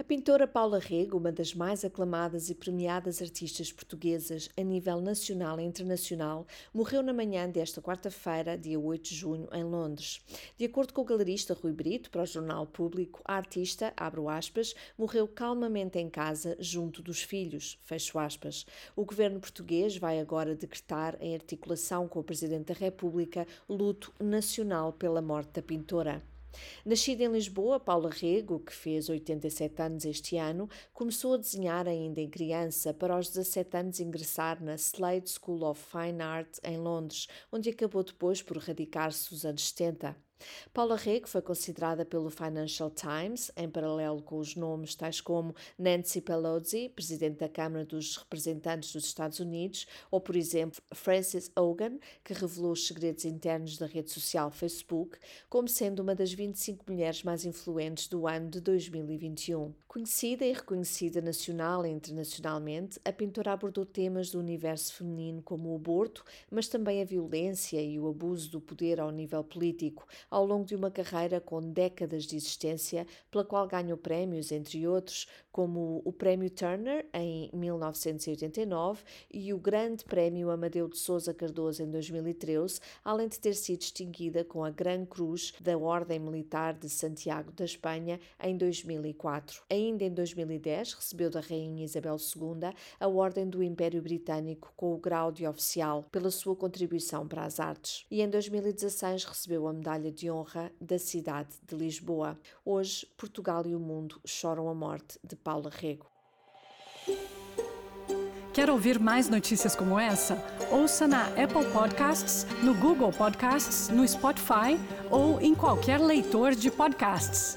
A pintora Paula Rego, uma das mais aclamadas e premiadas artistas portuguesas a nível nacional e internacional, morreu na manhã desta quarta-feira, dia 8 de junho, em Londres. De acordo com o galerista Rui Brito, para o Jornal Público, a artista, abro aspas, morreu calmamente em casa, junto dos filhos, fecho aspas. O governo português vai agora decretar, em articulação com o Presidente da República, luto nacional pela morte da pintora. Nascida em Lisboa, Paula Rego, que fez 87 anos este ano, começou a desenhar ainda em criança para aos 17 anos ingressar na Slade School of Fine Art em Londres, onde acabou depois por radicar-se nos anos 70. Paula Rego foi considerada pelo Financial Times, em paralelo com os nomes tais como Nancy Pelosi, presidente da Câmara dos Representantes dos Estados Unidos, ou, por exemplo, Frances Hogan, que revelou os segredos internos da rede social Facebook, como sendo uma das 25 mulheres mais influentes do ano de 2021. Conhecida e reconhecida nacional e internacionalmente, a pintora abordou temas do universo feminino como o aborto, mas também a violência e o abuso do poder ao nível político, ao longo de uma carreira com décadas de existência, pela qual ganhou prémios, entre outros, como o Prémio Turner em 1989 e o Grande Prémio Amadeu de Souza Cardoso em 2013, além de ter sido distinguida com a Gran Cruz da Ordem Militar de Santiago da Espanha em 2004. Ainda em 2010, recebeu da Rainha Isabel II a Ordem do Império Britânico com o grau de oficial pela sua contribuição para as artes. E em 2016 recebeu a Medalha de de honra da cidade de Lisboa. Hoje, Portugal e o mundo choram a morte de Paula Rego. Quer ouvir mais notícias como essa? Ouça na Apple Podcasts, no Google Podcasts, no Spotify ou em qualquer leitor de podcasts.